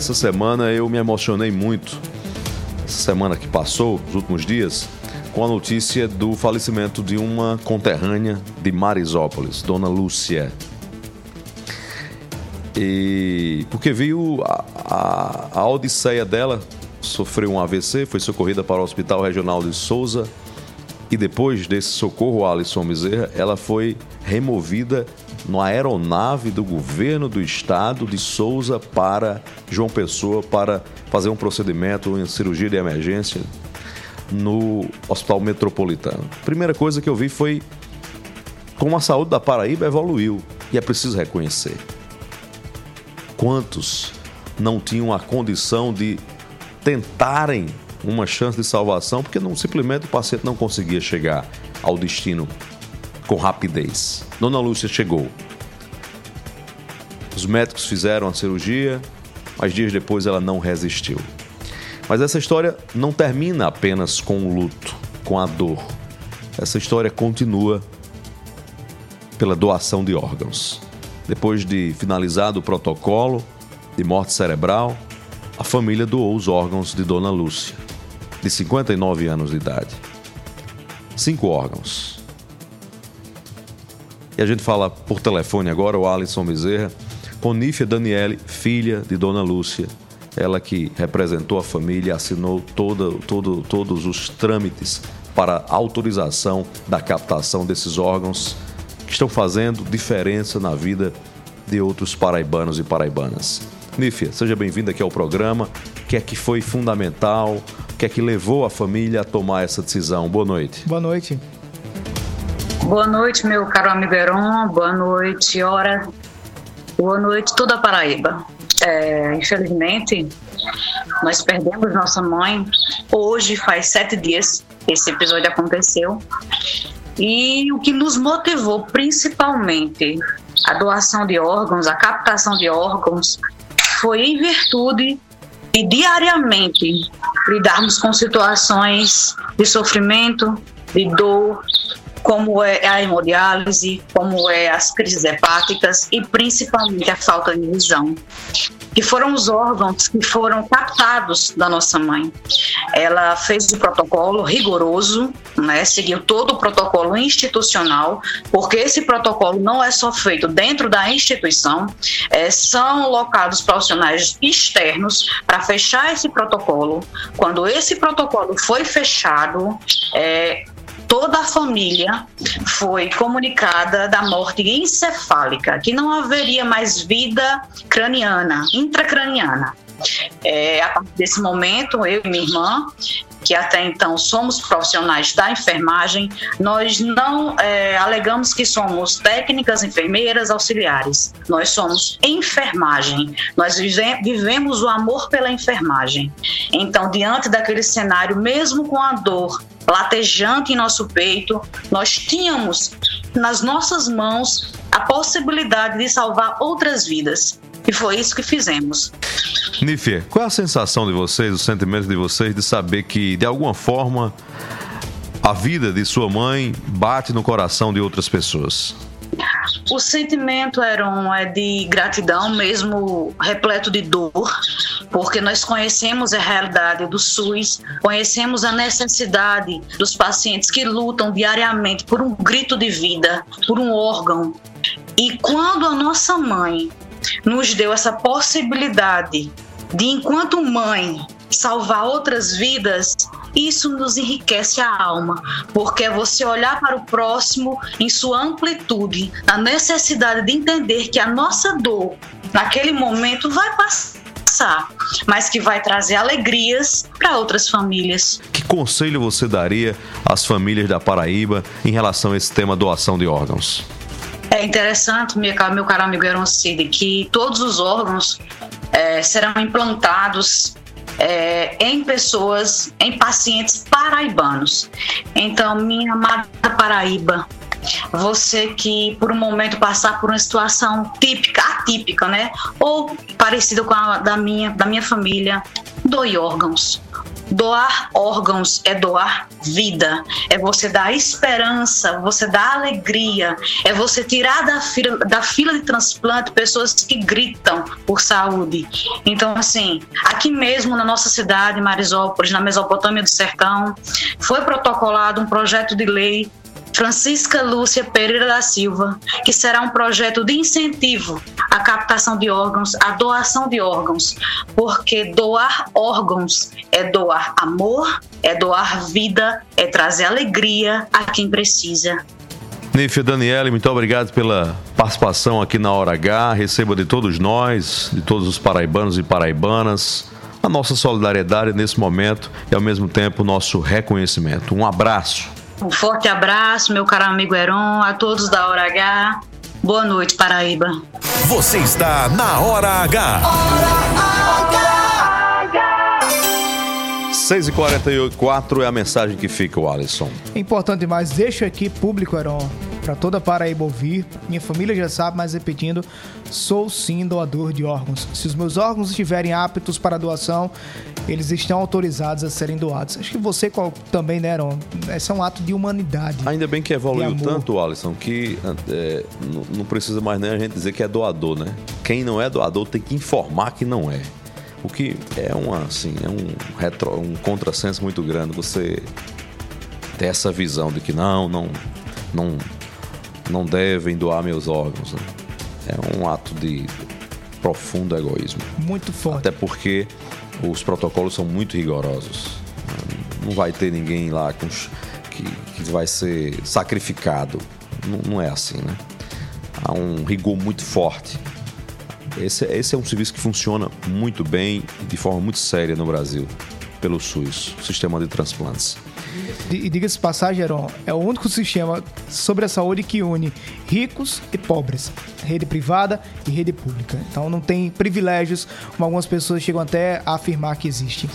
Essa semana eu me emocionei muito. Essa semana que passou, os últimos dias, com a notícia do falecimento de uma conterrânea de Marisópolis, Dona Lúcia. E porque viu a, a, a odisseia dela, sofreu um AVC, foi socorrida para o Hospital Regional de Souza e depois desse socorro, Alisson Bezerra, ela foi removida numa aeronave do governo do estado de Souza para João Pessoa para fazer um procedimento em cirurgia de emergência no Hospital Metropolitano. Primeira coisa que eu vi foi como a saúde da Paraíba evoluiu e é preciso reconhecer. Quantos não tinham a condição de tentarem uma chance de salvação porque não simplesmente o paciente não conseguia chegar ao destino com rapidez. Dona Lúcia chegou. Os médicos fizeram a cirurgia, mas dias depois ela não resistiu. Mas essa história não termina apenas com o luto, com a dor. Essa história continua pela doação de órgãos. Depois de finalizado o protocolo de morte cerebral, a família doou os órgãos de Dona Lúcia, de 59 anos de idade. Cinco órgãos e a gente fala por telefone agora, o Alisson Bezerra, com Nífia Daniele, filha de Dona Lúcia. Ela que representou a família, assinou todo, todo, todos os trâmites para autorização da captação desses órgãos que estão fazendo diferença na vida de outros paraibanos e paraibanas. Nífia, seja bem-vinda aqui ao programa. O que é que foi fundamental? O que é que levou a família a tomar essa decisão? Boa noite. Boa noite. Boa noite, meu caro amigo Heron. Boa noite, Hora. Boa noite, toda a Paraíba. É, infelizmente, nós perdemos nossa mãe. Hoje faz sete dias que esse episódio aconteceu. E o que nos motivou principalmente a doação de órgãos, a captação de órgãos, foi em virtude de diariamente lidarmos com situações de sofrimento, de dor, como é a hemodiálise, como é as crises hepáticas e principalmente a falta de visão, que foram os órgãos que foram captados da nossa mãe. Ela fez o protocolo rigoroso, né, seguiu todo o protocolo institucional, porque esse protocolo não é só feito dentro da instituição, é, são locados profissionais externos para fechar esse protocolo. Quando esse protocolo foi fechado, é, toda a família foi comunicada da morte encefálica, que não haveria mais vida craniana, intracraniana. É, a partir desse momento, eu e minha irmã, que até então somos profissionais da enfermagem, nós não é, alegamos que somos técnicas, enfermeiras, auxiliares. Nós somos enfermagem. Nós vive, vivemos o amor pela enfermagem. Então, diante daquele cenário, mesmo com a dor latejante em nosso peito, nós tínhamos nas nossas mãos a possibilidade de salvar outras vidas. E foi isso que fizemos. Nifê, qual é a sensação de vocês, o sentimento de vocês de saber que, de alguma forma, a vida de sua mãe bate no coração de outras pessoas? O sentimento um, é de gratidão, mesmo repleto de dor, porque nós conhecemos a realidade do SUS, conhecemos a necessidade dos pacientes que lutam diariamente por um grito de vida, por um órgão. E quando a nossa mãe nos deu essa possibilidade de, enquanto mãe, salvar outras vidas, isso nos enriquece a alma, porque é você olhar para o próximo em sua amplitude, na necessidade de entender que a nossa dor, naquele momento, vai passar, mas que vai trazer alegrias para outras famílias. Que conselho você daria às famílias da Paraíba em relação a esse tema doação de órgãos? É interessante, meu caro amigo Aaron Cid, que todos os órgãos é, serão implantados é, em pessoas, em pacientes paraibanos. Então, minha amada Paraíba, você que por um momento passar por uma situação típica, atípica, né? Ou parecida com a da minha, da minha família, doe órgãos. Doar órgãos é doar vida, é você dar esperança, você dar alegria, é você tirar da fila, da fila de transplante pessoas que gritam por saúde. Então, assim, aqui mesmo na nossa cidade, Marisópolis, na Mesopotâmia do Sertão, foi protocolado um projeto de lei Francisca Lúcia Pereira da Silva, que será um projeto de incentivo à captação de órgãos, à doação de órgãos, porque doar órgãos é doar amor, é doar vida, é trazer alegria a quem precisa. Nífia Daniele, muito obrigado pela participação aqui na Hora H. Receba de todos nós, de todos os paraibanos e paraibanas, a nossa solidariedade nesse momento e, ao mesmo tempo, o nosso reconhecimento. Um abraço. Um forte abraço, meu caro amigo Heron, a todos da Hora H. Boa noite, Paraíba. Você está na Hora H. Hora H. 6h44 é a mensagem que fica, o Alisson. É importante demais, deixo aqui público, Heron, para toda Paraíba ouvir. Minha família já sabe, mas repetindo, sou sim doador de órgãos. Se os meus órgãos estiverem aptos para doação, eles estão autorizados a serem doados. Acho que você também, né, Aaron? Esse é um ato de humanidade. Ainda bem que evoluiu tanto, Alisson, que é, não precisa mais nem a gente dizer que é doador, né? Quem não é doador tem que informar que não é. O que é uma, assim, é um, retro, um contrassenso muito grande você ter essa visão de que não, não, não não devem doar meus órgãos. Né? É um ato de profundo egoísmo. Muito forte. Até porque os protocolos são muito rigorosos. Não vai ter ninguém lá com, que, que vai ser sacrificado. Não, não, é assim, né? Há um rigor muito forte. Esse, esse é um serviço que funciona muito bem, de forma muito séria no Brasil, pelo SUS, Sistema de Transplantes. E diga-se passagem, Heron, é o único sistema sobre a saúde que une ricos e pobres, rede privada e rede pública. Então não tem privilégios, como algumas pessoas chegam até a afirmar que existem.